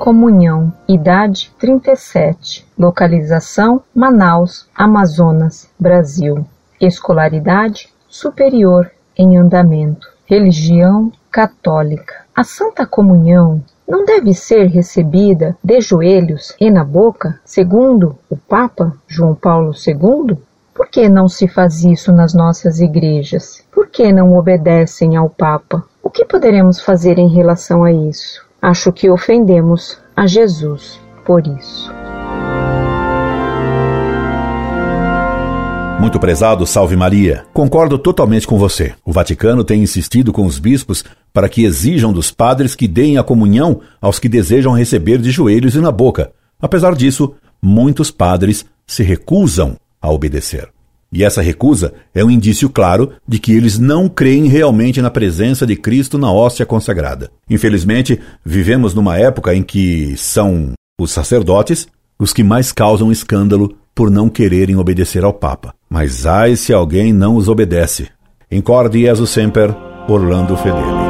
Comunhão, idade 37, localização Manaus, Amazonas, Brasil, escolaridade superior em andamento, religião católica. A Santa Comunhão não deve ser recebida de joelhos e na boca, segundo o Papa João Paulo II? Por que não se faz isso nas nossas igrejas? Por que não obedecem ao Papa? O que poderemos fazer em relação a isso? Acho que ofendemos a Jesus por isso. Muito prezado, salve Maria. Concordo totalmente com você. O Vaticano tem insistido com os bispos para que exijam dos padres que deem a comunhão aos que desejam receber de joelhos e na boca. Apesar disso, muitos padres se recusam a obedecer. E essa recusa é um indício claro de que eles não creem realmente na presença de Cristo na hóstia consagrada. Infelizmente, vivemos numa época em que são os sacerdotes os que mais causam escândalo por não quererem obedecer ao Papa. Mas ai se alguém não os obedece. Incorde Jesus Semper, Orlando Fedeli.